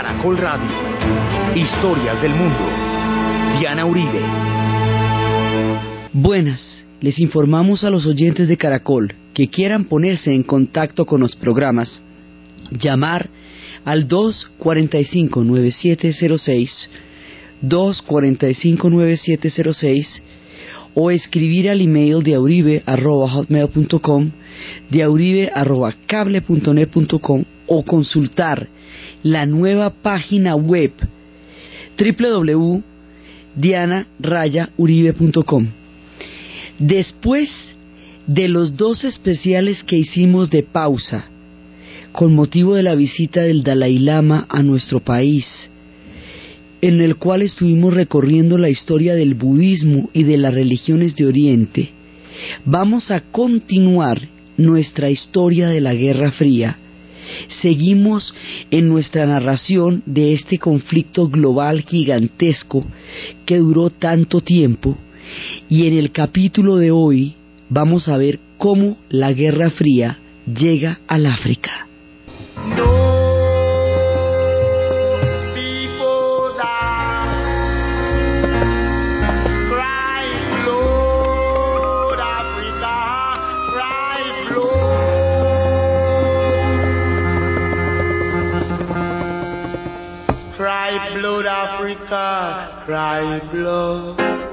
Caracol Radio. Historias del mundo. Diana Uribe. Buenas, les informamos a los oyentes de Caracol que quieran ponerse en contacto con los programas, llamar al 245-9706, 245-9706 o escribir al email de auribe.hotmail.com, de auribe.cable.net.com o consultar la nueva página web www.dianarayauribe.com. Después de los dos especiales que hicimos de pausa, con motivo de la visita del Dalai Lama a nuestro país, en el cual estuvimos recorriendo la historia del budismo y de las religiones de Oriente, vamos a continuar nuestra historia de la Guerra Fría. Seguimos en nuestra narración de este conflicto global gigantesco que duró tanto tiempo y en el capítulo de hoy vamos a ver cómo la Guerra Fría llega al África. Africa, cry blood.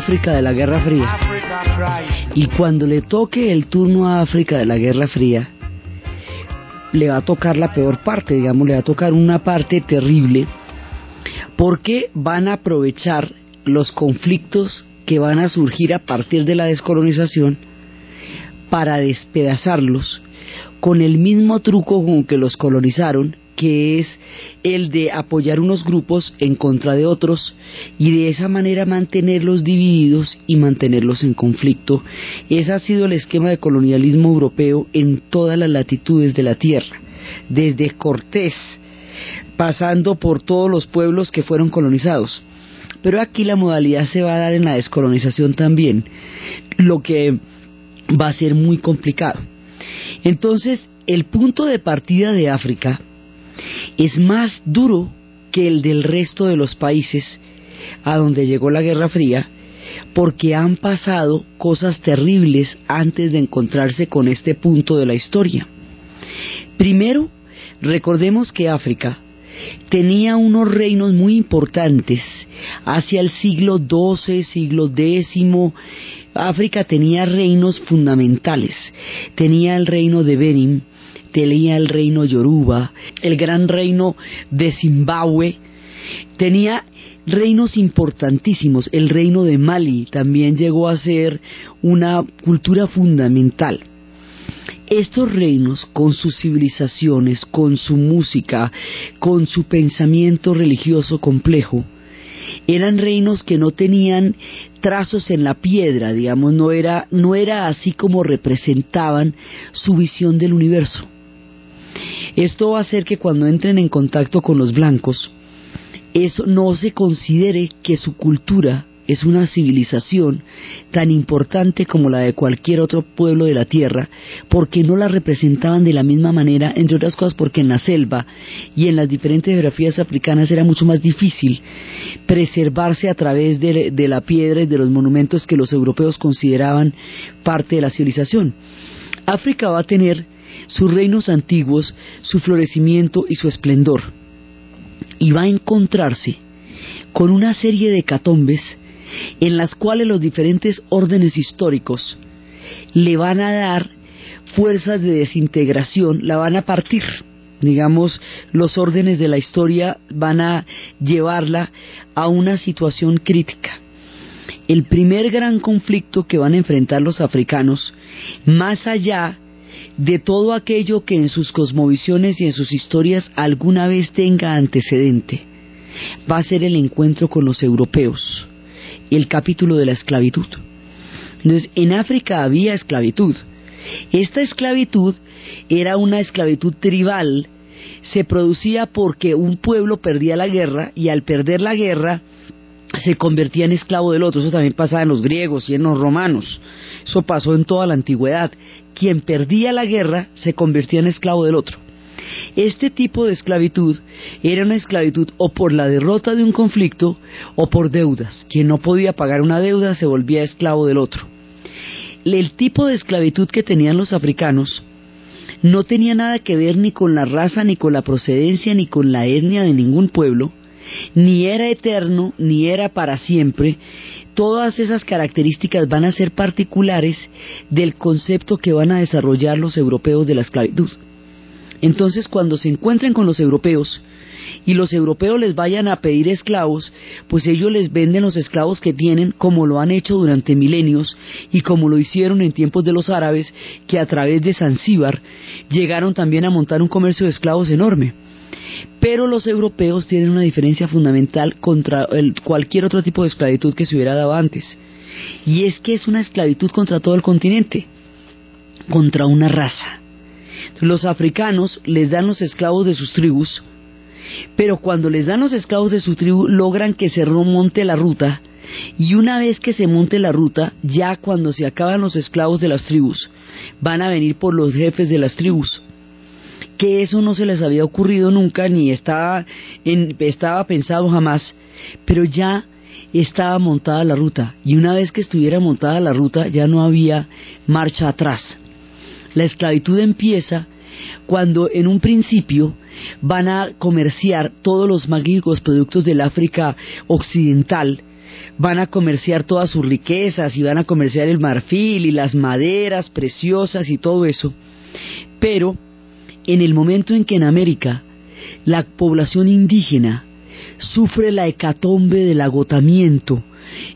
África de la Guerra Fría. Y cuando le toque el turno a África de la Guerra Fría, le va a tocar la peor parte, digamos, le va a tocar una parte terrible, porque van a aprovechar los conflictos que van a surgir a partir de la descolonización para despedazarlos con el mismo truco con que los colonizaron que es el de apoyar unos grupos en contra de otros y de esa manera mantenerlos divididos y mantenerlos en conflicto. Ese ha sido el esquema de colonialismo europeo en todas las latitudes de la Tierra, desde Cortés, pasando por todos los pueblos que fueron colonizados. Pero aquí la modalidad se va a dar en la descolonización también, lo que va a ser muy complicado. Entonces, el punto de partida de África es más duro que el del resto de los países a donde llegó la Guerra Fría, porque han pasado cosas terribles antes de encontrarse con este punto de la historia. Primero, recordemos que África tenía unos reinos muy importantes hacia el siglo XII, siglo X. África tenía reinos fundamentales. Tenía el reino de Benin, tenía el reino Yoruba, el gran reino de Zimbabue, tenía reinos importantísimos, el reino de Mali también llegó a ser una cultura fundamental. Estos reinos, con sus civilizaciones, con su música, con su pensamiento religioso complejo, eran reinos que no tenían trazos en la piedra, digamos, no era, no era así como representaban su visión del universo. Esto va a hacer que cuando entren en contacto con los blancos, eso no se considere que su cultura es una civilización tan importante como la de cualquier otro pueblo de la tierra, porque no la representaban de la misma manera, entre otras cosas porque en la selva y en las diferentes geografías africanas era mucho más difícil preservarse a través de, de la piedra y de los monumentos que los europeos consideraban parte de la civilización. África va a tener sus reinos antiguos, su florecimiento y su esplendor. Y va a encontrarse con una serie de catombes en las cuales los diferentes órdenes históricos le van a dar fuerzas de desintegración la van a partir. Digamos, los órdenes de la historia van a llevarla a una situación crítica. El primer gran conflicto que van a enfrentar los africanos, más allá de todo aquello que en sus cosmovisiones y en sus historias alguna vez tenga antecedente, va a ser el encuentro con los europeos, el capítulo de la esclavitud. Entonces, en África había esclavitud. Esta esclavitud era una esclavitud tribal, se producía porque un pueblo perdía la guerra y al perder la guerra se convertía en esclavo del otro. Eso también pasaba en los griegos y en los romanos. Eso pasó en toda la antigüedad. Quien perdía la guerra se convertía en esclavo del otro. Este tipo de esclavitud era una esclavitud o por la derrota de un conflicto o por deudas. Quien no podía pagar una deuda se volvía esclavo del otro. El tipo de esclavitud que tenían los africanos no tenía nada que ver ni con la raza, ni con la procedencia, ni con la etnia de ningún pueblo, ni era eterno, ni era para siempre. Todas esas características van a ser particulares del concepto que van a desarrollar los europeos de la esclavitud. Entonces, cuando se encuentren con los europeos y los europeos les vayan a pedir esclavos, pues ellos les venden los esclavos que tienen como lo han hecho durante milenios y como lo hicieron en tiempos de los árabes que a través de Zanzíbar llegaron también a montar un comercio de esclavos enorme. Pero los europeos tienen una diferencia fundamental contra cualquier otro tipo de esclavitud que se hubiera dado antes. Y es que es una esclavitud contra todo el continente, contra una raza. Los africanos les dan los esclavos de sus tribus, pero cuando les dan los esclavos de su tribu logran que se remonte la ruta y una vez que se monte la ruta, ya cuando se acaban los esclavos de las tribus, van a venir por los jefes de las tribus que eso no se les había ocurrido nunca ni estaba, en, estaba pensado jamás, pero ya estaba montada la ruta y una vez que estuviera montada la ruta ya no había marcha atrás. La esclavitud empieza cuando en un principio van a comerciar todos los magníficos productos del África occidental, van a comerciar todas sus riquezas y van a comerciar el marfil y las maderas preciosas y todo eso, pero en el momento en que en América la población indígena sufre la hecatombe del agotamiento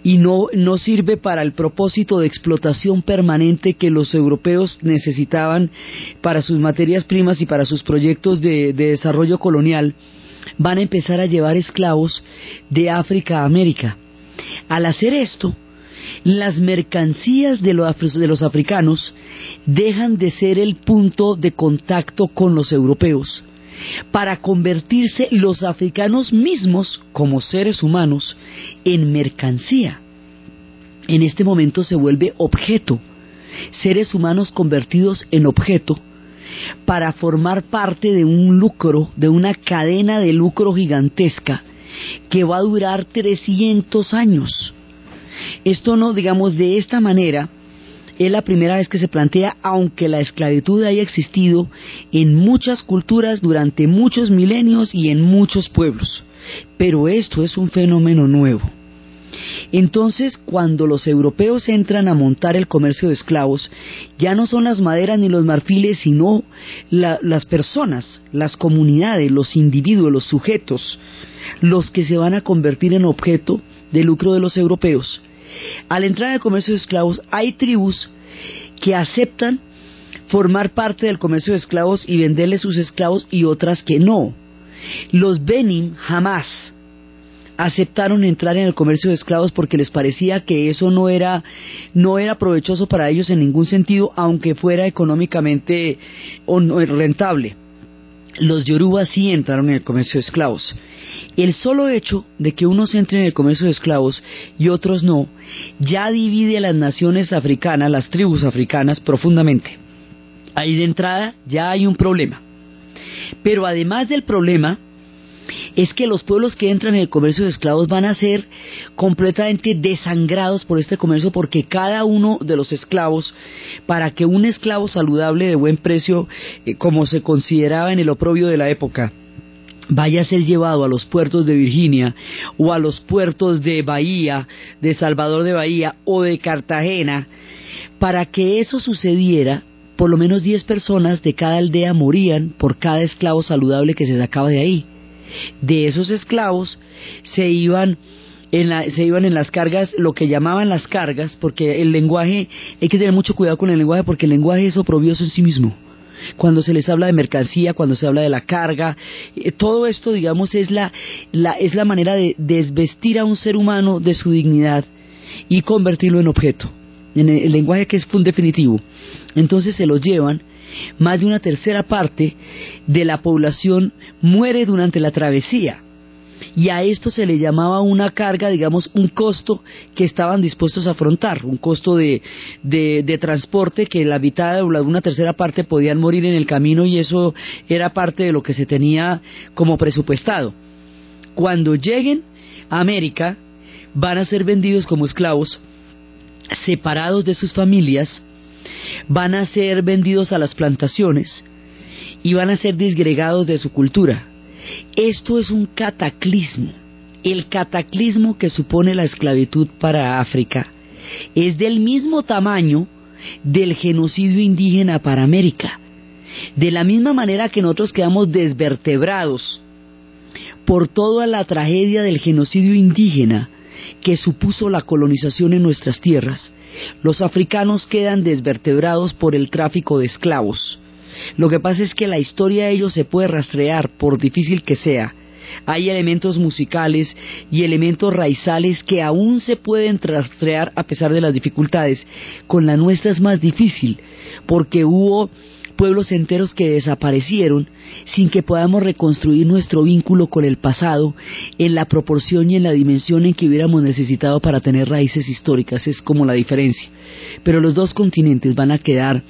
y no, no sirve para el propósito de explotación permanente que los europeos necesitaban para sus materias primas y para sus proyectos de, de desarrollo colonial, van a empezar a llevar esclavos de África a América. Al hacer esto, las mercancías de los, africanos dejan de ser el punto de contacto con los europeos para convertirse los africanos mismos como seres humanos en mercancía. En este momento se vuelve objeto, seres humanos convertidos en objeto para formar parte de un lucro, de una cadena de lucro gigantesca que va a durar 300 años. Esto no, digamos, de esta manera, es la primera vez que se plantea, aunque la esclavitud haya existido en muchas culturas durante muchos milenios y en muchos pueblos. Pero esto es un fenómeno nuevo. Entonces, cuando los europeos entran a montar el comercio de esclavos, ya no son las maderas ni los marfiles, sino las personas, las comunidades, los individuos, los sujetos, los que se van a convertir en objeto de lucro de los europeos. Al entrar en el comercio de esclavos, hay tribus que aceptan formar parte del comercio de esclavos y venderle sus esclavos y otras que no. Los Benin jamás aceptaron entrar en el comercio de esclavos porque les parecía que eso no era no era provechoso para ellos en ningún sentido aunque fuera económicamente rentable. Los Yoruba sí entraron en el comercio de esclavos el solo hecho de que unos entren en el comercio de esclavos y otros no, ya divide a las naciones africanas, las tribus africanas, profundamente. Ahí de entrada ya hay un problema. Pero además del problema, es que los pueblos que entran en el comercio de esclavos van a ser completamente desangrados por este comercio porque cada uno de los esclavos, para que un esclavo saludable de buen precio, eh, como se consideraba en el oprobio de la época, vaya a ser llevado a los puertos de Virginia o a los puertos de Bahía, de Salvador de Bahía o de Cartagena, para que eso sucediera por lo menos 10 personas de cada aldea morían por cada esclavo saludable que se sacaba de ahí. De esos esclavos se iban en la, se iban en las cargas, lo que llamaban las cargas, porque el lenguaje, hay que tener mucho cuidado con el lenguaje, porque el lenguaje es oprobioso en sí mismo. Cuando se les habla de mercancía, cuando se habla de la carga, eh, todo esto, digamos, es la, la, es la manera de desvestir a un ser humano de su dignidad y convertirlo en objeto, en el, lenguaje que es full definitivo. Entonces se los llevan, más de una tercera parte de la población muere durante la travesía y a esto se le llamaba una carga, digamos, un costo que estaban dispuestos a afrontar, un costo de, de, transporte que la mitad o una tercera parte podían morir en el camino y eso era parte de lo que se tenía como presupuestado. Cuando lleguen a América, van a ser vendidos como esclavos, separados de sus familias, van a ser vendidos a las plantaciones y van a ser disgregados de su cultura esto es un cataclismo. El cataclismo que supone la esclavitud para África es del mismo tamaño del genocidio indígena para América. De la misma manera que nosotros quedamos desvertebrados por toda la tragedia del genocidio indígena que supuso la colonización en nuestras tierras, los africanos quedan desvertebrados por el tráfico de esclavos, lo que pasa es que la historia de ellos se puede rastrear, por difícil que sea. Hay elementos musicales y elementos raizales que aún se pueden rastrear a pesar de las dificultades. Con la nuestra es más difícil, porque hubo pueblos enteros que desaparecieron sin que podamos reconstruir nuestro vínculo con el pasado en la proporción y en la dimensión en que hubiéramos necesitado para tener raíces históricas. Es como la diferencia. Pero los dos continentes van a quedar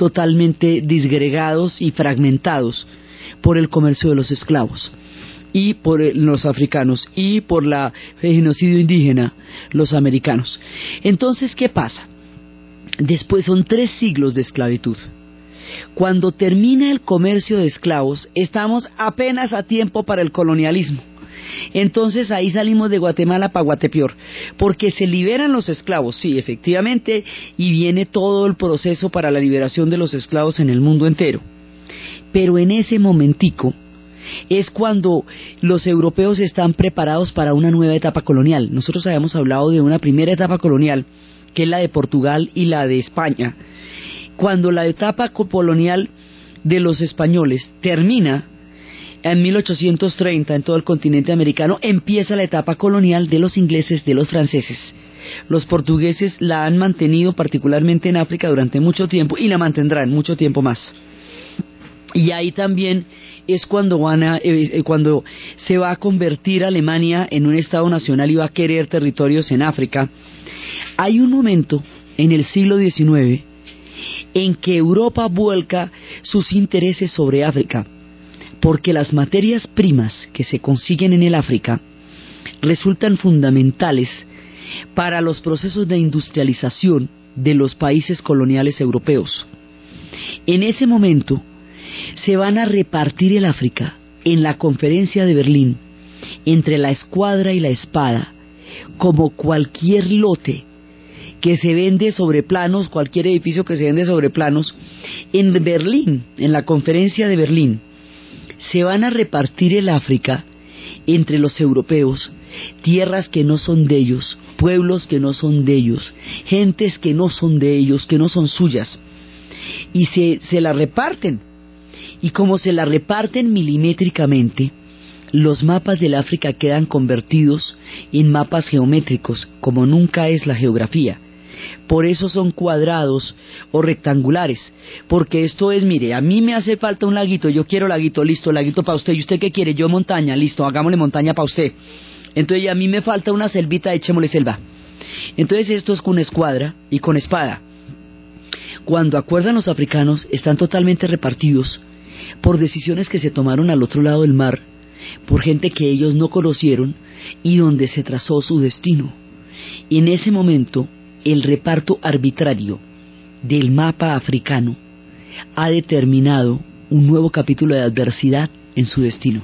totalmente disgregados y fragmentados por el comercio de los esclavos y por los africanos y por la, el genocidio indígena, los americanos. Entonces, ¿qué pasa? Después son tres siglos de esclavitud. Cuando termina el comercio de esclavos, estamos apenas a tiempo para el colonialismo. Entonces ahí salimos de Guatemala para Guatepeor, porque se liberan los esclavos, sí, efectivamente, y viene todo el proceso para la liberación de los esclavos en el mundo entero. Pero en ese momentico es cuando los europeos están preparados para una nueva etapa colonial. Nosotros habíamos hablado de una primera etapa colonial, que es la de Portugal y la de España. Cuando la etapa colonial de los españoles termina, en 1830 en todo el continente americano empieza la etapa colonial de los ingleses, de los franceses. Los portugueses la han mantenido particularmente en África durante mucho tiempo y la mantendrán mucho tiempo más. Y ahí también es cuando, van a, eh, eh, cuando se va a convertir Alemania en un Estado nacional y va a querer territorios en África. Hay un momento en el siglo XIX en que Europa vuelca sus intereses sobre África porque las materias primas que se consiguen en el África resultan fundamentales para los procesos de industrialización de los países coloniales europeos. En ese momento se van a repartir el África en la conferencia de Berlín entre la escuadra y la espada como cualquier lote que se vende sobre planos, cualquier edificio que se vende sobre planos, en Berlín, en la conferencia de Berlín, se van a repartir el África entre los europeos, tierras que no son de ellos, pueblos que no son de ellos, gentes que no son de ellos, que no son suyas, y se, se la reparten. Y como se la reparten milimétricamente, los mapas del África quedan convertidos en mapas geométricos, como nunca es la geografía por eso son cuadrados o rectangulares, porque esto es, mire, a mí me hace falta un laguito, yo quiero laguito, listo, laguito para usted, ¿y usted qué quiere? Yo montaña, listo, hagámosle montaña para usted. Entonces a mí me falta una selvita, echémosle selva. Entonces esto es con escuadra y con espada. Cuando acuerdan los africanos, están totalmente repartidos por decisiones que se tomaron al otro lado del mar, por gente que ellos no conocieron y donde se trazó su destino. Y en ese momento el reparto arbitrario del mapa africano ha determinado un nuevo capítulo de adversidad en su destino.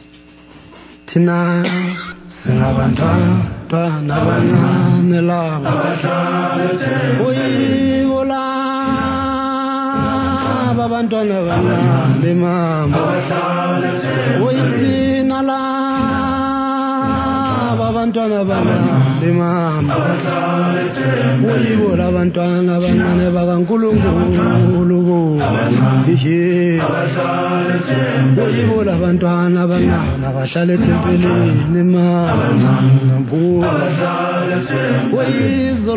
abantwana bangalimama kuyibo labantwana abancane bakankulunkulu. Kuyibo labantwana abancane abahlala ethempelini makuyizo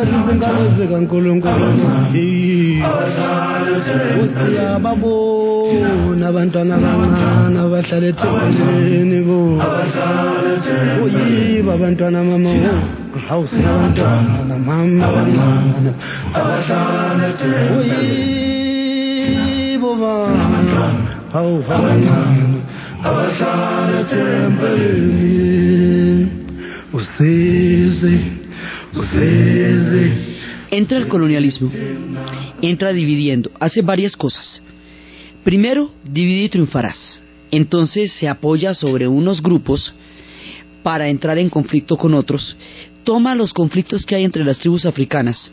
lezingalo zikankulunkulu. Usiyababona Entra el colonialismo, entra dividiendo, hace varias cosas. Primero, divide y triunfarás. Entonces se apoya sobre unos grupos para entrar en conflicto con otros, toma los conflictos que hay entre las tribus africanas,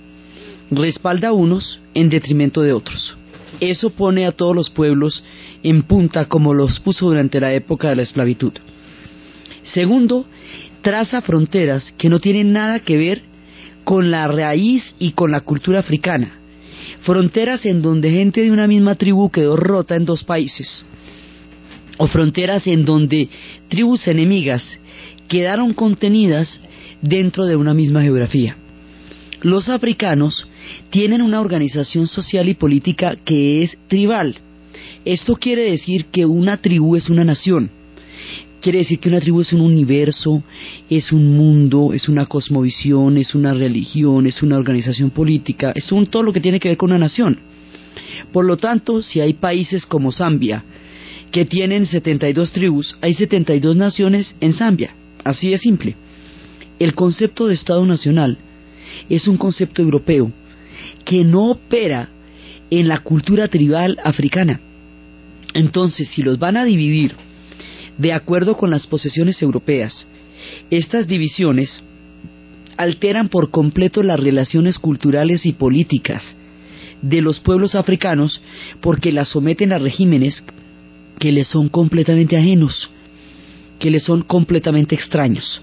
respalda a unos en detrimento de otros. Eso pone a todos los pueblos en punta como los puso durante la época de la esclavitud. Segundo, traza fronteras que no tienen nada que ver con la raíz y con la cultura africana. Fronteras en donde gente de una misma tribu quedó rota en dos países. O fronteras en donde tribus enemigas quedaron contenidas dentro de una misma geografía. Los africanos tienen una organización social y política que es tribal. Esto quiere decir que una tribu es una nación. Quiere decir que una tribu es un universo, es un mundo, es una cosmovisión, es una religión, es una organización política, es un, todo lo que tiene que ver con una nación. Por lo tanto, si hay países como Zambia, que tienen 72 tribus, hay 72 naciones en Zambia. Así de simple. El concepto de Estado Nacional es un concepto europeo que no opera en la cultura tribal africana. Entonces, si los van a dividir de acuerdo con las posesiones europeas, estas divisiones alteran por completo las relaciones culturales y políticas de los pueblos africanos porque las someten a regímenes que les son completamente ajenos, que les son completamente extraños.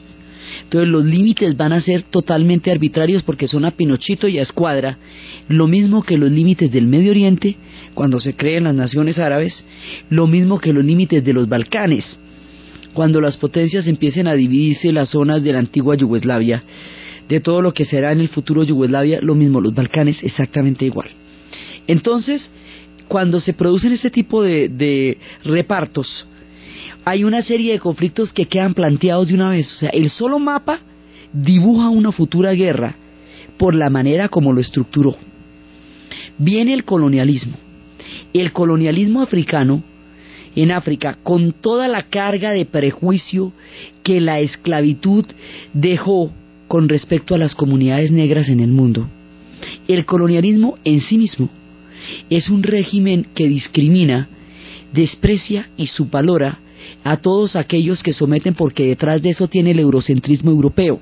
Entonces los límites van a ser totalmente arbitrarios porque son a Pinochito y a Escuadra, lo mismo que los límites del Medio Oriente cuando se creen las naciones árabes, lo mismo que los límites de los Balcanes, cuando las potencias empiecen a dividirse las zonas de la antigua Yugoslavia, de todo lo que será en el futuro Yugoslavia, lo mismo, los Balcanes exactamente igual. Entonces, cuando se producen este tipo de, de repartos, hay una serie de conflictos que quedan planteados de una vez. O sea, el solo mapa dibuja una futura guerra por la manera como lo estructuró. Viene el colonialismo. El colonialismo africano en África, con toda la carga de prejuicio que la esclavitud dejó con respecto a las comunidades negras en el mundo. El colonialismo en sí mismo es un régimen que discrimina, desprecia y subvalora a todos aquellos que someten porque detrás de eso tiene el eurocentrismo europeo,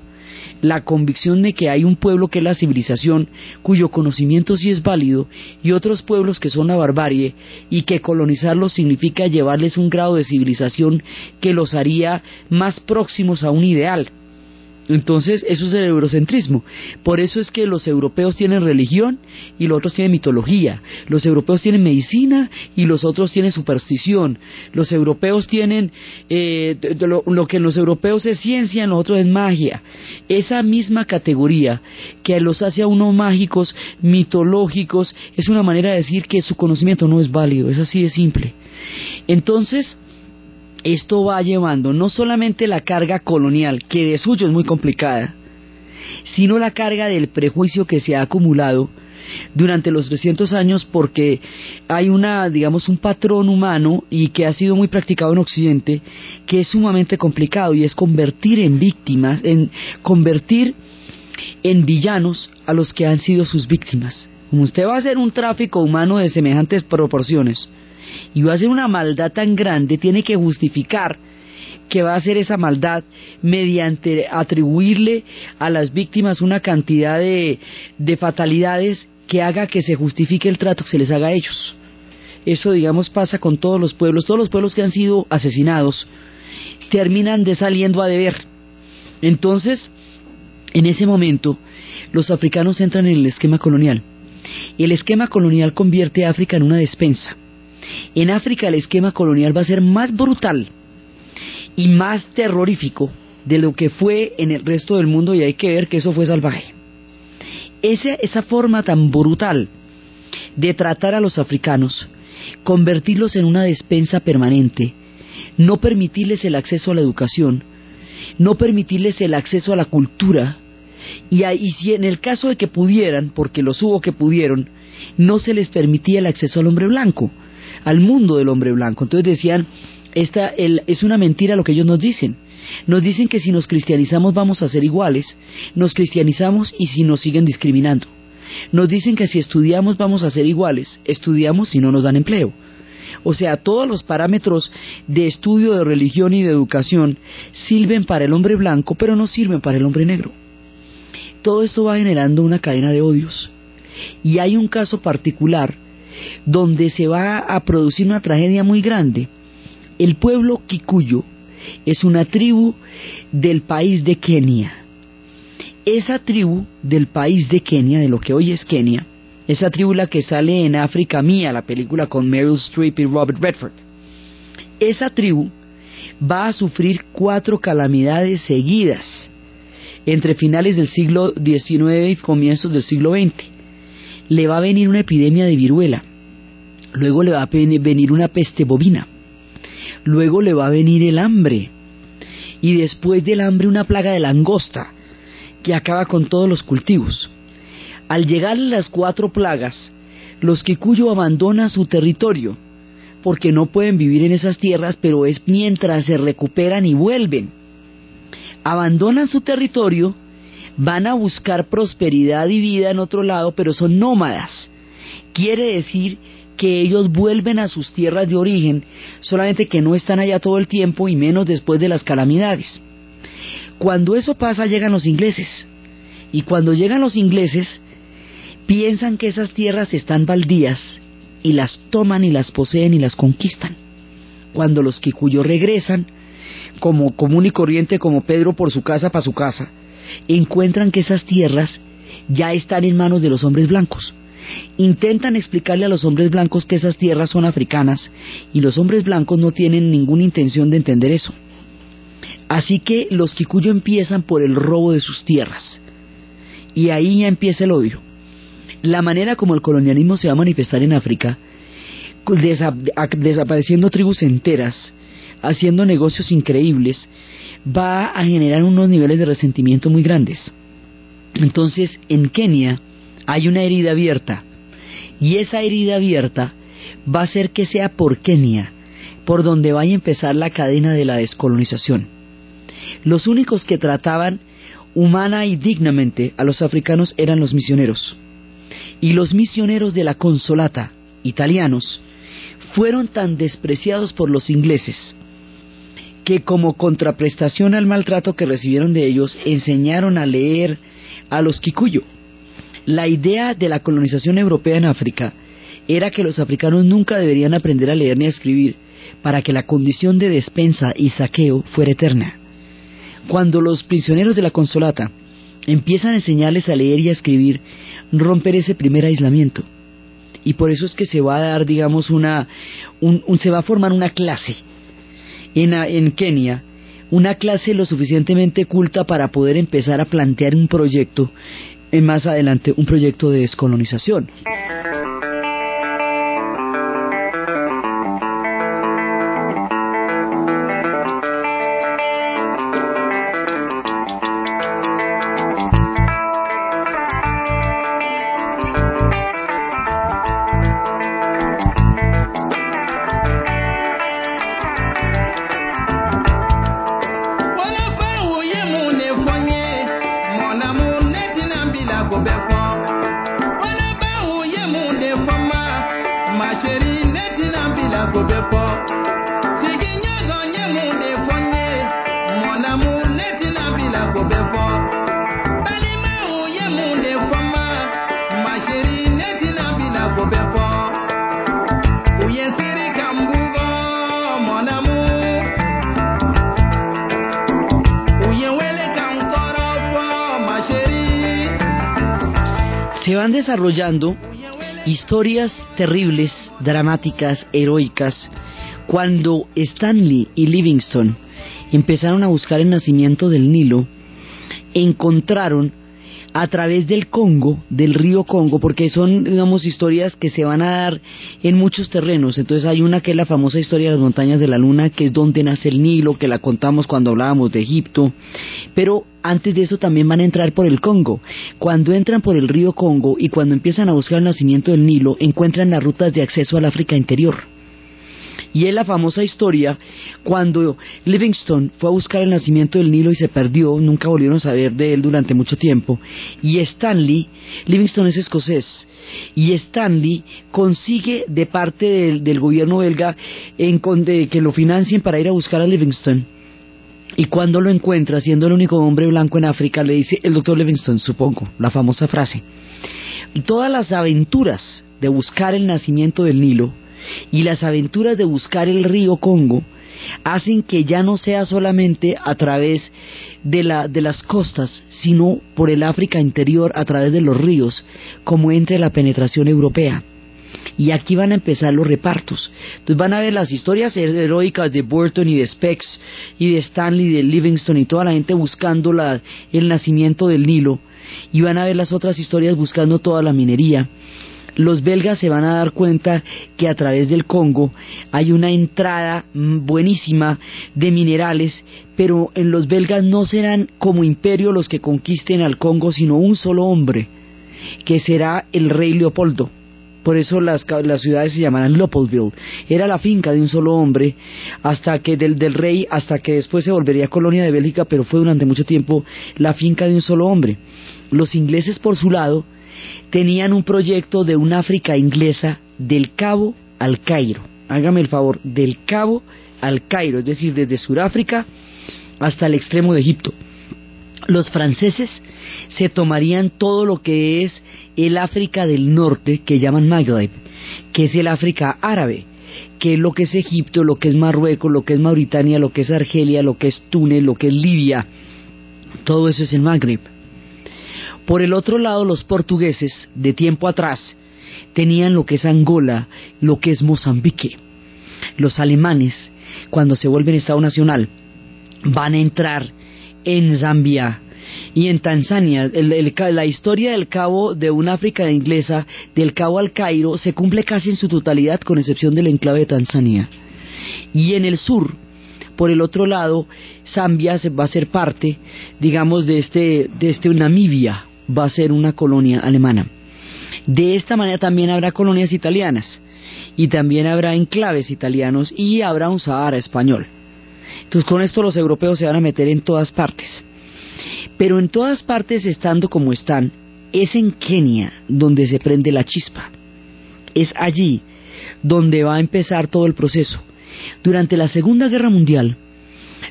la convicción de que hay un pueblo que es la civilización cuyo conocimiento sí es válido y otros pueblos que son la barbarie y que colonizarlos significa llevarles un grado de civilización que los haría más próximos a un ideal. Entonces, eso es el eurocentrismo. Por eso es que los europeos tienen religión y los otros tienen mitología. Los europeos tienen medicina y los otros tienen superstición. Los europeos tienen eh, lo, que en los europeos es ciencia, en los otros es magia. Esa misma categoría que los hace a unos mágicos, mitológicos, es una manera de decir que su conocimiento no es válido. Es así de simple. Entonces, esto va llevando no solamente la carga colonial, que de suyo es muy complicada, sino la carga del prejuicio que se ha acumulado durante los 300 años porque hay una, digamos, un patrón humano y que ha sido muy practicado en Occidente que es sumamente complicado y es convertir en víctimas, en convertir en villanos a los que han sido sus víctimas. Como usted va a hacer un tráfico humano de semejantes proporciones, y va a hacer una maldad tan grande, tiene que justificar que va a hacer esa maldad mediante atribuirle a las víctimas una cantidad de, de fatalidades que haga que se justifique el trato que se les haga a ellos. Eso, digamos, pasa con todos los pueblos. Todos los pueblos que han sido asesinados terminan de saliendo a deber. Entonces, en ese momento, los africanos entran en el esquema colonial. El esquema colonial convierte a África en una despensa. En África el esquema colonial va a ser más brutal y más terrorífico de lo que fue en el resto del mundo y hay que ver que eso fue salvaje. Esa, esa forma tan brutal de tratar a los africanos, convertirlos en una despensa permanente, no permitirles el acceso a la educación, no permitirles el acceso a la cultura, y, si en el caso de que pudieran, porque los hubo que pudieron, no se les permitía el acceso al hombre blanco, al mundo del hombre blanco. Entonces decían, esta el, es una mentira lo que ellos nos dicen. Nos dicen que si nos cristianizamos vamos a ser iguales, nos cristianizamos y si nos siguen discriminando. Nos dicen que si estudiamos vamos a ser iguales, estudiamos y no nos dan empleo. O sea, todos los parámetros de estudio de religión y de educación sirven para el hombre blanco, pero no sirven para el hombre negro. Todo esto va generando una cadena de odios. Y hay un caso particular donde se va a producir una tragedia muy grande. El pueblo Kikuyo es una tribu del país de Kenia. Esa tribu del país de Kenia, de lo que hoy es Kenia, esa tribu la que sale en África Mía, la película con Meryl Streep y Robert Redford, esa tribu va a sufrir cuatro calamidades seguidas entre finales del siglo XIX y comienzos del siglo XX. Le va a venir una epidemia de viruela, luego le va a venir una peste bovina, luego le va a venir el hambre, y después del hambre una plaga de langosta que acaba con todos los cultivos. Al llegar las cuatro plagas, los Kikuyo abandonan su territorio, porque no pueden vivir en esas tierras, pero es mientras se recuperan y vuelven. Abandonan su territorio, van a buscar prosperidad y vida en otro lado, pero son nómadas. Quiere decir que ellos vuelven a sus tierras de origen, solamente que no están allá todo el tiempo y menos después de las calamidades. Cuando eso pasa llegan los ingleses. Y cuando llegan los ingleses, piensan que esas tierras están baldías y las toman y las poseen y las conquistan. Cuando los Kikuyo regresan, como común y corriente como Pedro por su casa para su casa, encuentran que esas tierras ya están en manos de los hombres blancos. Intentan explicarle a los hombres blancos que esas tierras son africanas y los hombres blancos no tienen ninguna intención de entender eso. Así que los Kikuyo empiezan por el robo de sus tierras. Y ahí ya empieza el odio. La manera como el colonialismo se va a manifestar en África, desapareciendo tribus enteras, haciendo negocios increíbles, va a generar unos niveles de resentimiento muy grandes. Entonces, en Kenia hay una herida abierta, y esa herida abierta va a hacer que sea por Kenia, por donde vaya a empezar la cadena de la descolonización. Los únicos que trataban humana y dignamente a los africanos eran los misioneros. Y los misioneros de la Consolata, italianos, fueron tan despreciados por los ingleses que como contraprestación al maltrato que recibieron de ellos, enseñaron a leer a los Kikuyo. La idea de la colonización europea en África era que los africanos nunca deberían aprender a leer ni a escribir para que la condición de despensa y saqueo fuera eterna. Cuando los prisioneros de la Consolata empiezan a enseñarles a leer y a escribir, romper ese primer aislamiento. Y por eso es que se va a dar, digamos, una, se va a formar una clase en, en Kenia, una clase lo suficientemente culta para poder empezar a plantear un proyecto, más adelante un proyecto de descolonización. Historias terribles, dramáticas, heroicas, cuando Stanley y Livingston empezaron a buscar el nacimiento del Nilo, encontraron a través del Congo, del río Congo, porque son, digamos, historias que se van a dar en muchos terrenos. Entonces hay una que es la famosa historia de las montañas de la luna, que es donde nace el Nilo, que la contamos cuando hablábamos de Egipto. Pero antes de eso también van a entrar por el Congo. Cuando entran por el río Congo y cuando empiezan a buscar el nacimiento del Nilo, encuentran las rutas de acceso al África interior y es la famosa historia cuando Livingstone fue a buscar el nacimiento del Nilo y se perdió, nunca volvieron a saber de él durante mucho tiempo. Y Stanley, Livingstone es escocés, y Stanley consigue de parte del, gobierno belga en, que lo financien para ir a buscar a Livingstone. Y cuando lo encuentra, siendo el único hombre blanco en África, le dice el doctor Livingstone, supongo, la famosa frase. Todas las aventuras de buscar el nacimiento del Nilo y las aventuras de buscar el río Congo hacen que ya no sea solamente a través de, la, de las costas, sino por el África interior a través de los ríos, como entre la penetración europea. Y aquí van a empezar los repartos. Entonces van a ver las historias heroicas de Burton y de Spex y de Stanley y de Livingston y toda la gente buscando la, el nacimiento del Nilo. Y van a ver las otras historias buscando toda la minería los belgas se van a dar cuenta que a través del Congo hay una entrada mm, buenísima de minerales, pero en los belgas no serán como imperio los que conquisten al Congo, sino un solo hombre, que será el rey Leopoldo. Por eso las, ciudades se llamarán Leopoldville. Era la finca de un solo hombre, hasta que del, del rey, hasta que después se volvería colonia de Bélgica, pero fue durante mucho tiempo la finca de un solo hombre. Los ingleses, por su lado, tenían un proyecto de un África inglesa del Cabo al Cairo. Hágame el favor, del Cabo al Cairo, es decir, desde Sudáfrica hasta el extremo de Egipto. Los franceses se tomarían todo lo que es el África del Norte, que llaman Maghreb, que es el África árabe, que es lo que es Egipto, lo que es Marruecos, lo que es Mauritania, lo que es Argelia, lo que es Túnez, lo que es Libia. Todo eso es el Magreb. Por el otro lado, los portugueses, de tiempo atrás, tenían lo que es Angola, lo que es Mozambique. Los alemanes, cuando se vuelven Estado Nacional, van a entrar en Zambia y en Tanzania. la historia del cabo de una África inglesa, del cabo al Cairo, se cumple casi en su totalidad, con excepción del enclave de Tanzania. Y en el sur, por el otro lado, Zambia va a ser parte, digamos, de este, de este Namibia, va a ser una colonia alemana. De esta manera también habrá colonias italianas y también habrá enclaves italianos y habrá un Sahara español. Entonces con esto los europeos se van a meter en todas partes. Pero en todas partes estando como están, es en Kenia donde se prende la chispa. Es allí donde va a empezar todo el proceso. Durante la Segunda Guerra Mundial,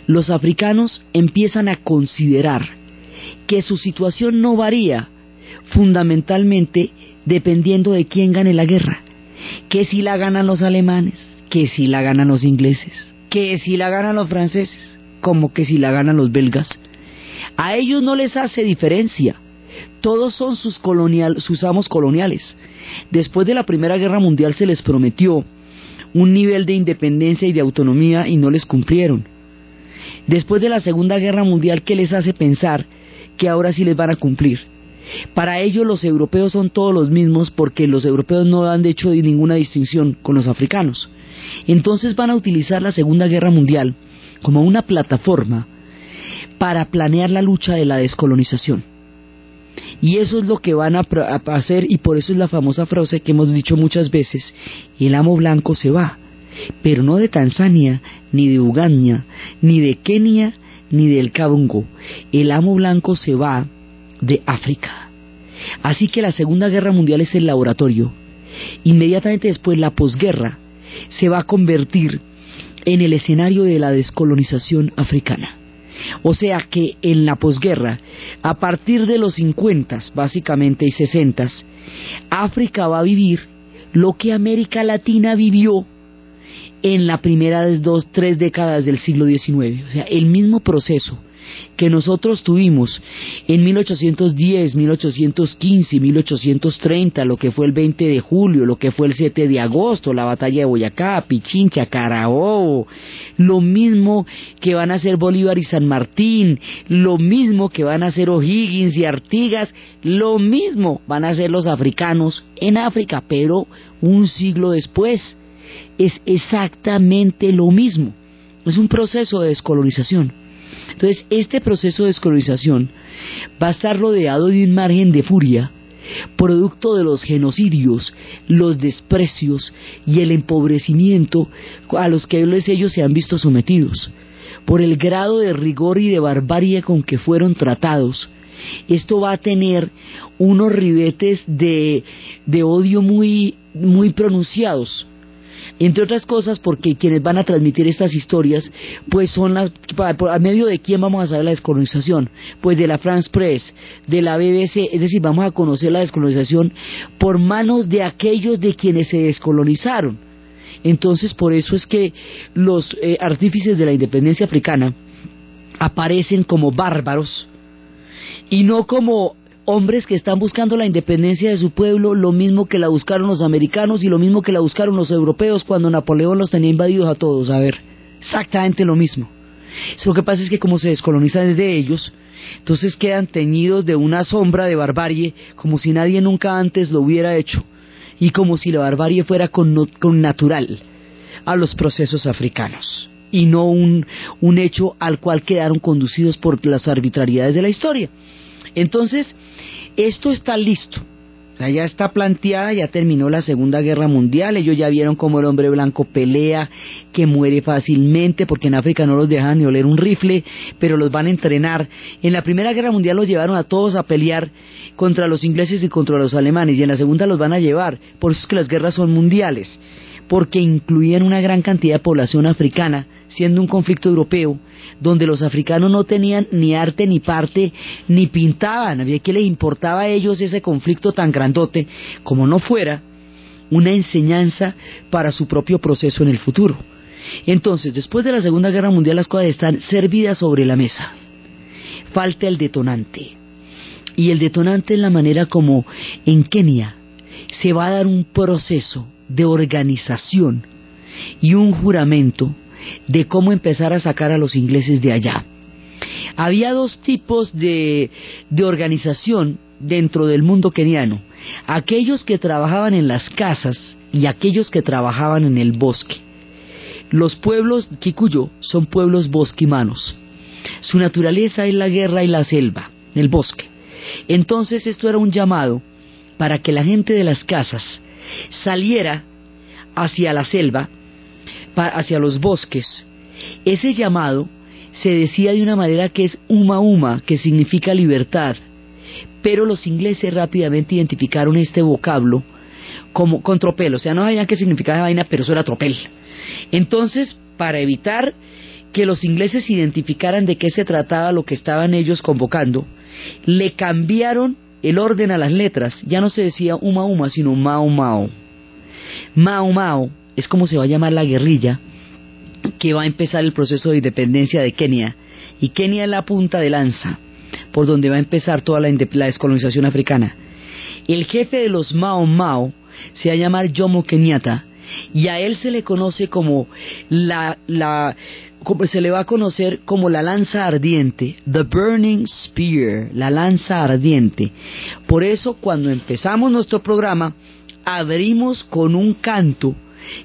los africanos empiezan a considerar que su situación no varía fundamentalmente dependiendo de quién gane la guerra. Que si la ganan los alemanes, que si la ganan los ingleses, que si la ganan los franceses, como que si la ganan los belgas. A ellos no les hace diferencia. Todos son sus, colonial, sus amos coloniales. Después de la Primera Guerra Mundial se les prometió un nivel de independencia y de autonomía y no les cumplieron. Después de la Segunda Guerra Mundial, ¿qué les hace pensar que ahora sí les van a cumplir. Para ellos los europeos son todos los mismos porque los europeos no han hecho ninguna distinción con los africanos. Entonces van a utilizar la Segunda Guerra Mundial como una plataforma para planear la lucha de la descolonización. Y eso es lo que van a, hacer y por eso es la famosa frase que hemos dicho muchas veces, el amo blanco se va, pero no de Tanzania, ni de Uganda, ni de Kenia, ni del Cabungo. El amo blanco se va de África. Así que la Segunda Guerra Mundial es el laboratorio. Inmediatamente después, la posguerra se va a convertir en el escenario de la descolonización africana. O sea que en la posguerra, a partir de los 50 básicamente y 60, África va a vivir lo que América Latina vivió en la primera de dos, tres décadas del siglo XIX. O sea, el mismo proceso que nosotros tuvimos en 1810, 1815, 1830, lo que fue el 20 de julio, lo que fue el 7 de agosto, la batalla de Boyacá, Pichincha, Carabobo, lo mismo que van a hacer Bolívar y San Martín, lo mismo que van a hacer O'Higgins y Artigas, lo mismo van a hacer los africanos en África, pero un siglo después. Es exactamente lo mismo. Es un proceso de descolonización. Entonces, este proceso de descolonización va a estar rodeado de un margen de furia, producto de los genocidios, los desprecios y el empobrecimiento a los que ellos se han visto sometidos, por el grado de rigor y de barbarie con que fueron tratados. Esto va a tener unos ribetes de, de odio muy, muy pronunciados entre otras cosas porque quienes van a transmitir estas historias, pues son las, a medio de quién vamos a saber la descolonización, pues de la France Press, de la BBC, es decir, vamos a conocer la descolonización por manos de aquellos de quienes se descolonizaron. Entonces, por eso es que los eh, artífices de la independencia africana aparecen como bárbaros y no como hombres que están buscando la independencia de su pueblo, lo mismo que la buscaron los americanos y lo mismo que la buscaron los europeos cuando Napoleón los tenía invadidos a todos. A ver, exactamente lo mismo. lo que pasa es que como se descolonizan desde ellos, entonces quedan teñidos de una sombra de barbarie, como si nadie nunca antes lo hubiera hecho, y como si la barbarie fuera con, natural a los procesos africanos, y no un, un hecho al cual quedaron conducidos por las arbitrariedades de la historia. Entonces, esto está listo. ya está planteada, ya terminó la Segunda Guerra Mundial, ellos ya vieron cómo el hombre blanco pelea, que muere fácilmente, porque en África no los dejan ni oler un rifle, pero los van a entrenar. En la Primera Guerra Mundial los llevaron a todos a pelear contra los ingleses y contra los alemanes, y en la Segunda los van a llevar, por eso es que las guerras son mundiales, porque incluían una gran cantidad de población africana, siendo un conflicto europeo, donde los africanos no tenían ni arte ni parte, ni pintaban, había que les importaba a ellos ese conflicto tan grandote, como no fuera una enseñanza para su propio proceso en el futuro. Entonces, después de la Segunda Guerra Mundial las cosas están servidas sobre la mesa. Falta el detonante. Y el detonante es la manera como en Kenia se va a dar un proceso de organización y un juramento de cómo empezar a sacar a los ingleses de allá. Había dos tipos de, de organización dentro del mundo keniano, aquellos que trabajaban en las casas y aquellos que trabajaban en el bosque. Los pueblos Kikuyo son pueblos bosquimanos. Su naturaleza es la guerra y la selva, el bosque. Entonces esto era un llamado para que la gente de las casas saliera hacia la selva hacia los bosques. Ese llamado se decía de una manera que es uma uma, que significa libertad, pero los ingleses rápidamente identificaron este vocablo como con tropel, o sea, no sabían qué significaba vaina, pero eso era tropel. Entonces, para evitar que los ingleses identificaran de qué se trataba lo que estaban ellos convocando, le cambiaron el orden a las letras. Ya no se decía uma uma, sino mao mao. Mao mao es como se va a llamar la guerrilla que va a empezar el proceso de independencia de Kenia. Y Kenia es la punta de lanza por donde va a empezar toda la, descolonización africana. El jefe de los Mao Mao se va a llamar Jomo Kenyatta y a él se le conoce como la, la se le va a conocer como la lanza ardiente, the burning spear, la lanza ardiente. Por eso cuando empezamos nuestro programa abrimos con un canto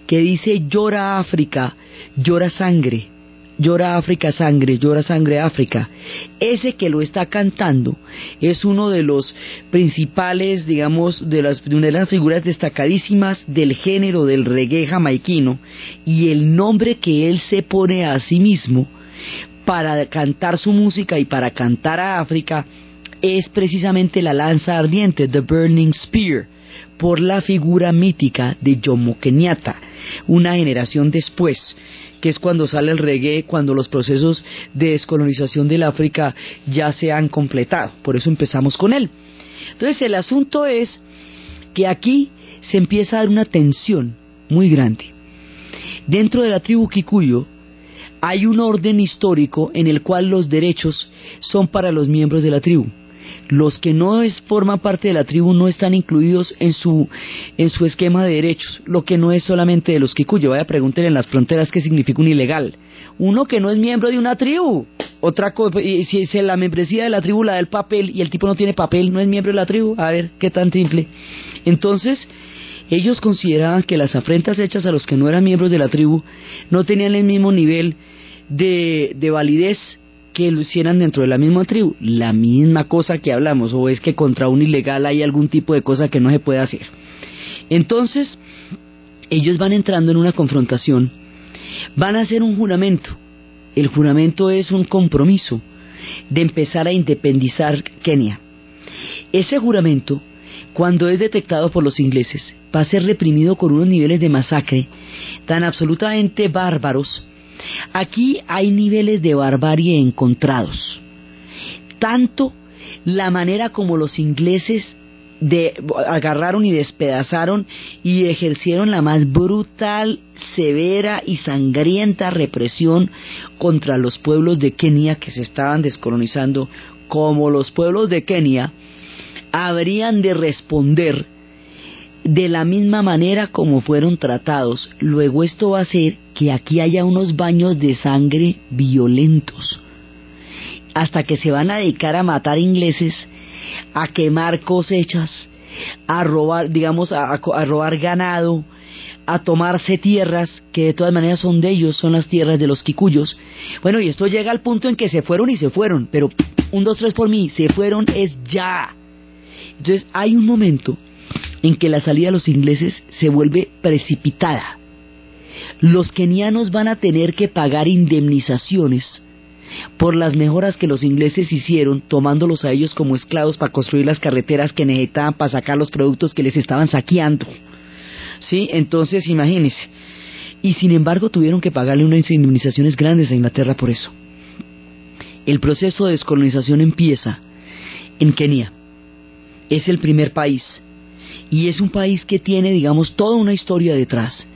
que dice llora África, llora sangre, llora África sangre, llora sangre África. Ese que lo está cantando es uno de los principales, digamos, de las, de una de las figuras destacadísimas del género del reggae jamaiquino y el nombre que él se pone a sí mismo para cantar su música y para cantar a África es precisamente la lanza ardiente, The Burning Spear por la figura mítica de Jomo Kenyatta, una generación después, que es cuando sale el reggae, cuando los procesos de descolonización del África ya se han completado. Por eso empezamos con él. Entonces el asunto es que aquí se empieza a dar una tensión muy grande. Dentro de la tribu Kikuyo hay un orden histórico en el cual los derechos son para los miembros de la tribu. Los que no es, forman parte de la tribu no están incluidos en su, en su esquema de derechos, lo que no es solamente de los Kikuyo. Vaya, pregúntenle en las fronteras qué significa un ilegal. Uno que no es miembro de una tribu. Otra cosa, si, si la membresía de la tribu la da el papel y el tipo no tiene papel, no es miembro de la tribu. A ver, qué tan simple. Entonces, ellos consideraban que las afrentas hechas a los que no eran miembros de la tribu no tenían el mismo nivel de, de validez que lo hicieran dentro de la misma tribu. La misma cosa que hablamos, o es que contra un ilegal hay algún tipo de cosa que no se puede hacer. Entonces, ellos van entrando en una confrontación, van a hacer un juramento. El juramento es un compromiso de empezar a independizar Kenia. Ese juramento, cuando es detectado por los ingleses, va a ser reprimido con unos niveles de masacre tan absolutamente bárbaros. Aquí hay niveles de barbarie encontrados. Tanto la manera como los ingleses de, agarraron y despedazaron y ejercieron la más brutal, severa y sangrienta represión contra los pueblos de Kenia que se estaban descolonizando, como los pueblos de Kenia habrían de responder de la misma manera como fueron tratados. Luego esto va a hacer que aquí haya unos baños de sangre violentos, hasta que se van a dedicar a matar ingleses, a quemar cosechas, a robar, digamos, a, a robar ganado, a tomarse tierras que de todas maneras son de ellos, son las tierras de los quicuyos. Bueno, y esto llega al punto en que se fueron y se fueron, pero un, dos, tres por mí, se fueron es ya. Entonces hay un momento en que la salida de los ingleses se vuelve precipitada. Los kenianos van a tener que pagar indemnizaciones por las mejoras que los ingleses hicieron tomándolos a ellos como esclavos para construir las carreteras que necesitaban para sacar los productos que les estaban saqueando. ¿Sí? Entonces, imagínense. Y sin embargo tuvieron que pagarle unas indemnizaciones grandes a Inglaterra por eso. El proceso de descolonización empieza en Kenia. Es el primer país y es un país que tiene, digamos, toda una historia detrás.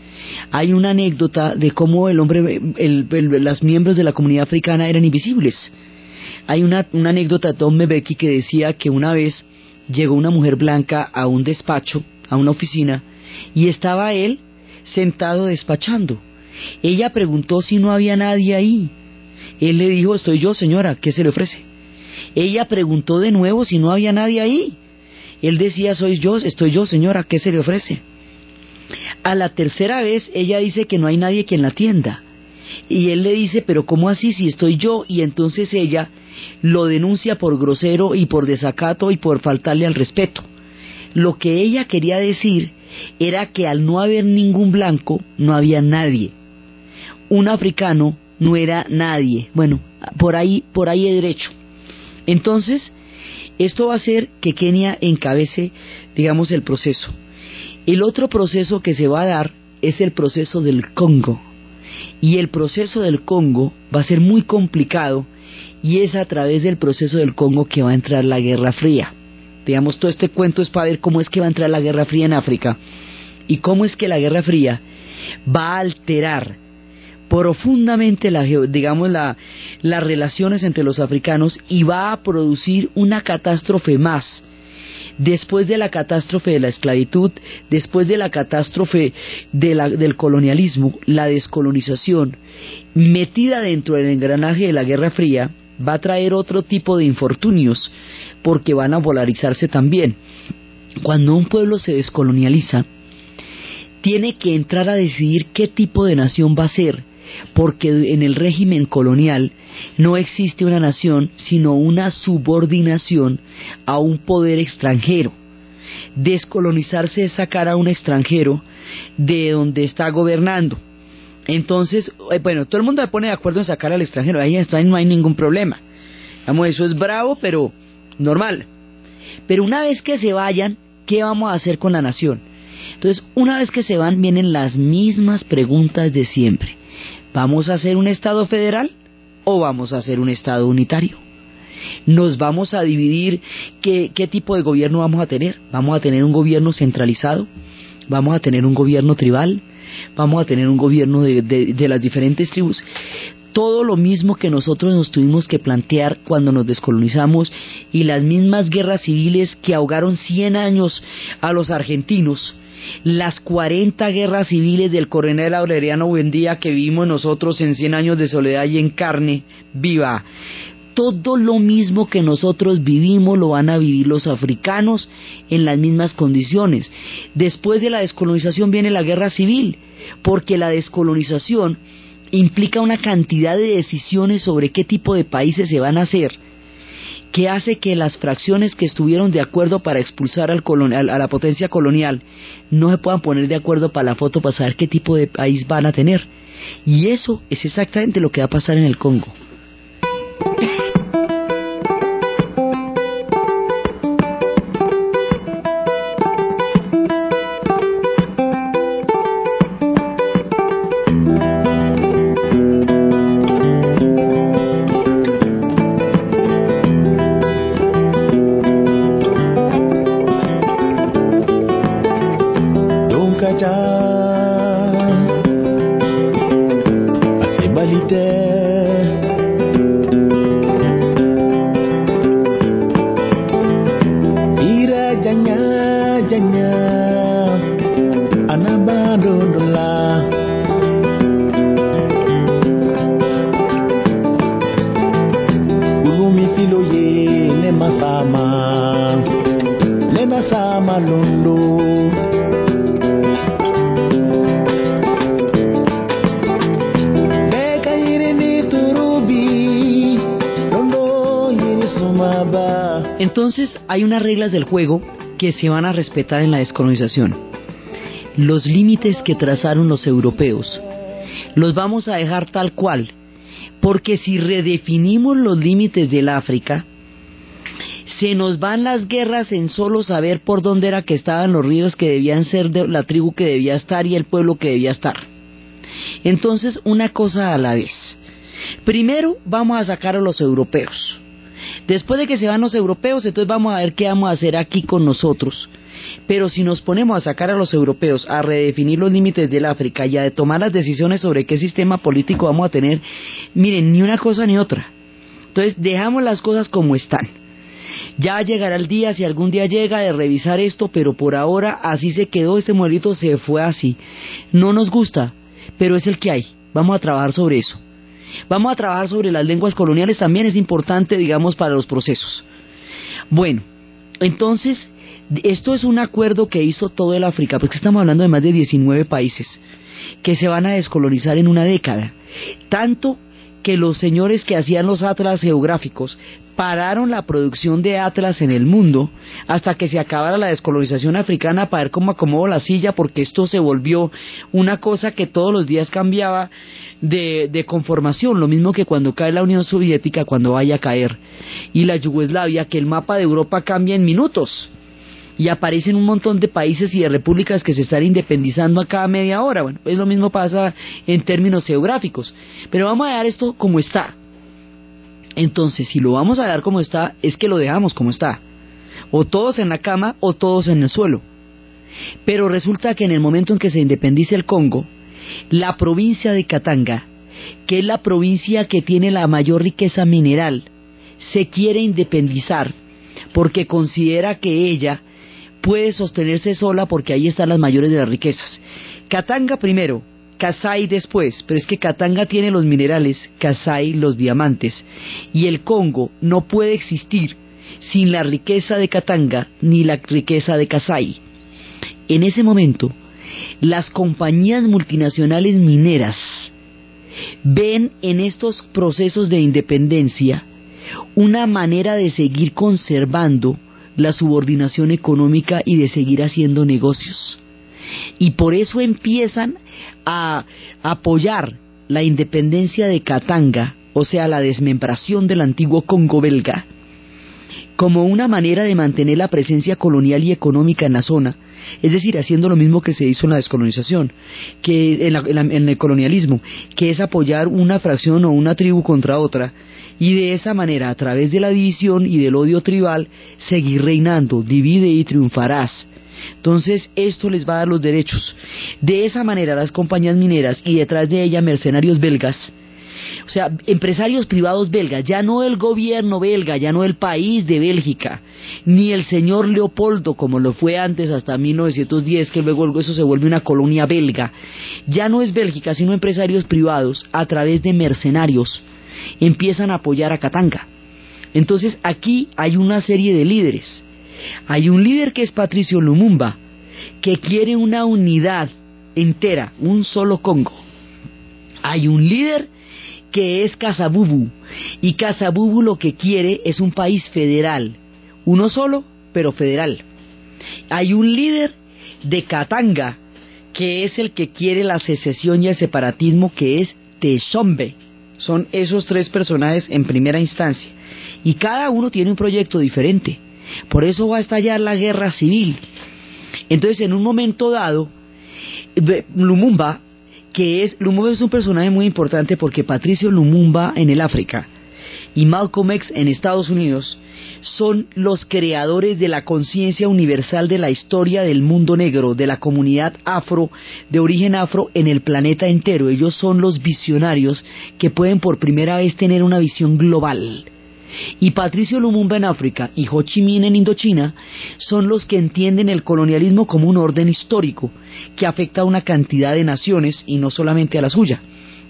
Hay una anécdota de cómo el hombre, el, los miembros de la comunidad africana eran invisibles. Hay una, anécdota de Tom Mbeki que decía que una vez llegó una mujer blanca a un despacho, a una oficina, y estaba él sentado despachando. Ella preguntó si no había nadie ahí. Él le dijo, estoy yo, señora, ¿qué se le ofrece? Ella preguntó de nuevo si no había nadie ahí. Él decía, soy yo, estoy yo, señora, ¿qué se le ofrece? A la tercera vez ella dice que no hay nadie quien la atienda. Y él le dice, pero ¿cómo así si estoy yo? Y entonces ella lo denuncia por grosero y por desacato y por faltarle al respeto. Lo que ella quería decir era que al no haber ningún blanco, no había nadie. Un africano no era nadie. Bueno, por ahí, por ahí he derecho. Entonces, esto va a hacer que Kenia encabece, digamos, el proceso. El otro proceso que se va a dar es el proceso del Congo. Y el proceso del Congo va a ser muy complicado y es a través del proceso del Congo que va a entrar la Guerra Fría. Digamos, todo este cuento es para ver cómo es que va a entrar la Guerra Fría en África y cómo es que la Guerra Fría va a alterar profundamente la, digamos la, las relaciones entre los africanos y va a producir una catástrofe más después de la catástrofe de la esclavitud, después de la catástrofe del colonialismo, la descolonización, metida dentro del engranaje de la Guerra Fría, va a traer otro tipo de infortunios, porque van a polarizarse también. Cuando un pueblo se descolonializa, tiene que entrar a decidir qué tipo de nación va a ser, porque en el régimen colonial no existe una nación, sino una subordinación a un poder extranjero. Descolonizarse es sacar a un extranjero de donde está gobernando. Entonces, eh, bueno, todo el mundo se pone de acuerdo en sacar al extranjero, ahí está, no hay ningún problema. Vamos, eso es bravo, pero normal. Pero una vez que se vayan, ¿qué vamos a hacer con la nación? Entonces, una vez que se van, vienen las mismas preguntas de siempre. ¿Vamos a hacer un Estado federal o vamos a hacer un Estado unitario? ¿Nos vamos a dividir qué, tipo de gobierno vamos a tener? ¿Vamos a tener un gobierno centralizado? ¿Vamos a tener un gobierno tribal? ¿Vamos a tener un gobierno de, de, de las diferentes tribus? todo lo mismo que nosotros nos tuvimos que plantear cuando nos descolonizamos y las mismas guerras civiles que ahogaron 100 años a los argentinos, las 40 guerras civiles del coronel Aureliano Buendía que vimos nosotros en 100 años de soledad y en carne viva. Todo lo mismo que nosotros vivimos lo van a vivir los africanos en las mismas condiciones. Después de la descolonización viene la guerra civil, porque la descolonización implica una cantidad de decisiones sobre qué tipo de países se van a hacer que hace que las fracciones que estuvieron de acuerdo para expulsar al a la potencia colonial no se puedan poner de acuerdo para la foto para saber qué tipo de país van a tener. Y eso es exactamente lo que va a pasar en el Congo. Entonces hay unas reglas del juego que se van a respetar en la descolonización. Los límites que trazaron los europeos los vamos a dejar tal cual, porque si redefinimos los límites del África, se nos van las guerras en solo saber por dónde era que estaban los ríos que debían ser de la tribu que debía estar y el pueblo que debía estar. Entonces, una cosa a la vez. Primero vamos a sacar a los europeos. Después de que se van los europeos, entonces vamos a ver qué vamos a hacer aquí con nosotros. Pero si nos ponemos a sacar a los europeos, a redefinir los límites del África y a tomar las decisiones sobre qué sistema político vamos a tener, miren, ni una cosa ni otra. Entonces dejamos las cosas como están. Ya llegará el día, si algún día llega, de revisar esto, pero por ahora así se quedó, este modelito se fue así. No nos gusta, pero es el que hay. Vamos a trabajar sobre eso. Vamos a trabajar sobre las lenguas coloniales, también es importante, digamos, para los procesos. Bueno, entonces, esto es un acuerdo que hizo todo el África, porque estamos hablando de más de 19 países que se van a descolonizar en una década. Tanto que los señores que hacían los atlas geográficos pararon la producción de atlas en el mundo hasta que se acabara la descolonización africana para ver cómo acomodó la silla porque esto se volvió una cosa que todos los días cambiaba de, de conformación, lo mismo que cuando cae la Unión Soviética, cuando vaya a caer, y la Yugoslavia, que el mapa de Europa cambia en minutos y aparecen un montón de países y de repúblicas que se están independizando a cada media hora. Bueno, pues lo mismo pasa en términos geográficos. Pero vamos a dar esto como está. Entonces, si lo vamos a dar como está, es que lo dejamos como está. O todos en la cama o todos en el suelo. Pero resulta que en el momento en que se independice el Congo, la provincia de Katanga, que es la provincia que tiene la mayor riqueza mineral, se quiere independizar porque considera que ella puede sostenerse sola porque ahí están las mayores de las riquezas. Katanga primero, Kasai después, pero es que Katanga tiene los minerales, Kasai los diamantes, y el Congo no puede existir sin la riqueza de Katanga ni la riqueza de Kasai. En ese momento, las compañías multinacionales mineras ven en estos procesos de independencia una manera de seguir conservando la subordinación económica y de seguir haciendo negocios. Y por eso empiezan a apoyar la independencia de Katanga, o sea, la desmembración del antiguo Congo belga, como una manera de mantener la presencia colonial y económica en la zona, es decir, haciendo lo mismo que se hizo en la descolonización, que en, el colonialismo, que es apoyar una fracción o una tribu contra otra, y de esa manera, a través de la división y del odio tribal, seguir reinando, divide y triunfarás. Entonces, esto les va a dar los derechos. De esa manera, las compañías mineras y detrás de ellas mercenarios belgas O sea, empresarios privados belgas, ya no el gobierno belga, ya no el país de Bélgica, ni el señor Leopoldo, como lo fue antes hasta 1910, que luego eso se vuelve una colonia belga. Ya no es Bélgica, sino empresarios privados, a través de mercenarios, empiezan a apoyar a Katanga. Entonces aquí hay una serie de líderes. Hay un líder que es Patricio Lumumba, que quiere una unidad entera, un solo Congo. Hay un líder que es Casabubu, y Casabubu lo que quiere es un país federal, uno solo, pero federal. Hay un líder de Katanga, que es el que quiere la secesión y el separatismo, que es Teshombe. Son esos tres personajes en primera instancia. Y cada uno tiene un proyecto diferente. Por eso va a estallar la guerra civil. Entonces, en un momento dado, Lumumba, que es, Lumumba es un personaje muy importante porque Patricio Lumumba en el África y Malcolm X en Estados Unidos son los creadores de la conciencia universal de la historia del mundo negro, de la comunidad afro, de origen afro en el planeta entero. Ellos son los visionarios que pueden por primera vez tener una visión global y Patricio Lumumba en África y Ho Chi Minh en Indochina son los que entienden el colonialismo como un orden histórico que afecta a una cantidad de naciones y no solamente a la suya.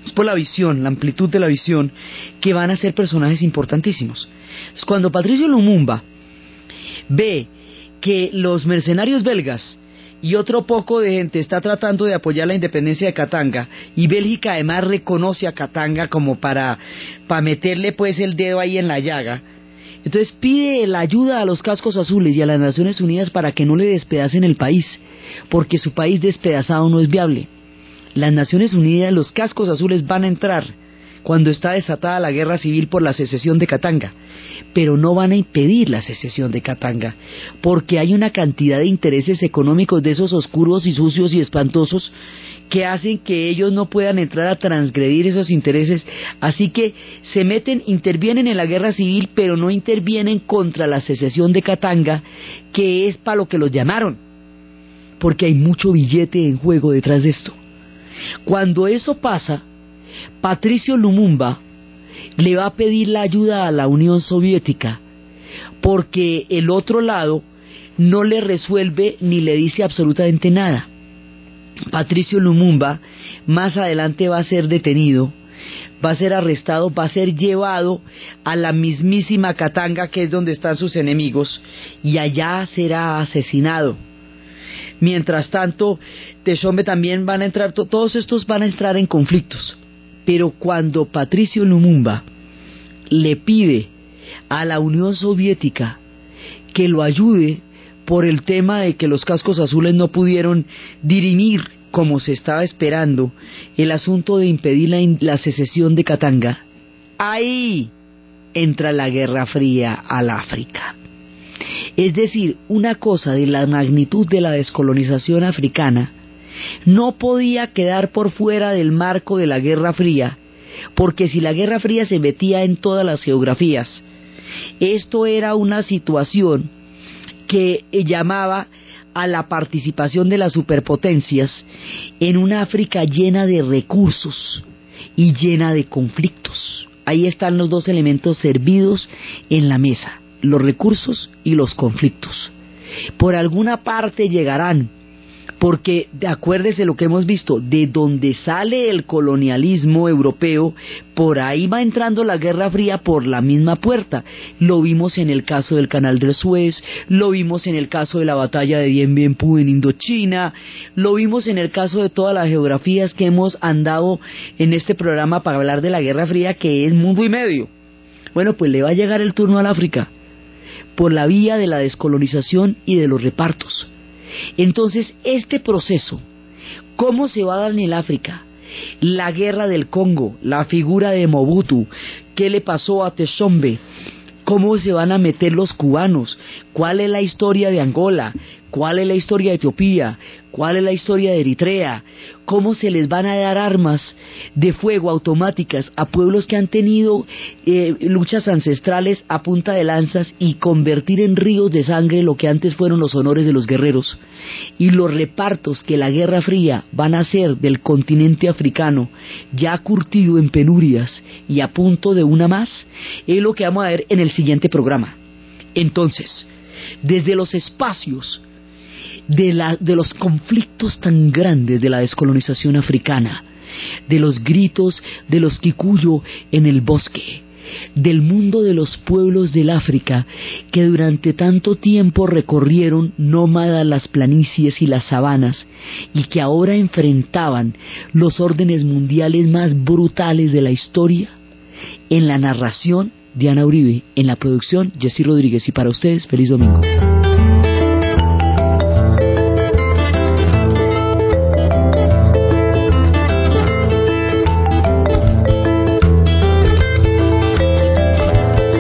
Es por la visión, la amplitud de la visión, que van a ser personajes importantísimos. Cuando Patricio Lumumba ve que los mercenarios belgas y otro poco de gente está tratando de apoyar la independencia de Katanga y Bélgica además reconoce a Katanga como para, para meterle pues el dedo ahí en la llaga. Entonces pide la ayuda a los cascos azules y a las Naciones Unidas para que no le despedacen el país, porque su país despedazado no es viable. Las Naciones Unidas, los cascos azules van a entrar cuando está desatada la guerra civil por la secesión de Katanga pero no van a impedir la secesión de Katanga, porque hay una cantidad de intereses económicos de esos oscuros y sucios y espantosos que hacen que ellos no puedan entrar a transgredir esos intereses, así que se meten, intervienen en la guerra civil, pero no intervienen contra la secesión de Katanga, que es para lo que los llamaron, porque hay mucho billete en juego detrás de esto. Cuando eso pasa, Patricio Lumumba, le va a pedir la ayuda a la Unión Soviética porque el otro lado no le resuelve ni le dice absolutamente nada. Patricio Lumumba más adelante va a ser detenido, va a ser arrestado, va a ser llevado a la mismísima Katanga que es donde están sus enemigos y allá será asesinado. Mientras tanto, Teshombe también van a entrar, todos estos van a entrar en conflictos. Pero cuando Patricio Lumumba le pide a la Unión Soviética que lo ayude por el tema de que los cascos azules no pudieron dirimir como se estaba esperando el asunto de impedir la, secesión de Katanga, ahí entra la Guerra Fría al África. Es decir, una cosa de la magnitud de la descolonización africana no podía quedar por fuera del marco de la Guerra Fría, porque si la Guerra Fría se metía en todas las geografías, esto era una situación que llamaba a la participación de las superpotencias en una África llena de recursos y llena de conflictos. Ahí están los dos elementos servidos en la mesa, los recursos y los conflictos. Por alguna parte llegarán porque acuérdese lo que hemos visto, de donde sale el colonialismo europeo, por ahí va entrando la Guerra Fría por la misma puerta. Lo vimos en el caso del Canal del Suez, lo vimos en el caso de la batalla de Dien Bien Phu en Indochina, lo vimos en el caso de todas las geografías que hemos andado en este programa para hablar de la Guerra Fría, que es mundo y medio. Bueno, pues le va a llegar el turno al África por la vía de la descolonización y de los repartos. Entonces, este proceso, ¿cómo se va a dar en el África? La guerra del Congo, la figura de Mobutu, ¿qué le pasó a Teshombe? ¿Cómo se van a meter los cubanos? ¿Cuál es la historia de Angola? ¿Cuál es la historia de Etiopía? ¿Cuál es la historia de Eritrea? ¿Cómo se les van a dar armas de fuego automáticas a pueblos que han tenido eh, luchas ancestrales a punta de lanzas y convertir en ríos de sangre lo que antes fueron los honores de los guerreros? Y los repartos que la Guerra Fría van a hacer del continente africano, ya curtido en penurias y a punto de una más, es lo que vamos a ver en el siguiente programa. Entonces, desde los espacios de, la, de los conflictos tan grandes de la descolonización africana, de los gritos de los Kikuyo en el bosque, del mundo de los pueblos del África que durante tanto tiempo recorrieron nómadas las planicies y las sabanas y que ahora enfrentaban los órdenes mundiales más brutales de la historia, en la narración Diana Uribe, en la producción Jessy Rodríguez y para ustedes feliz domingo.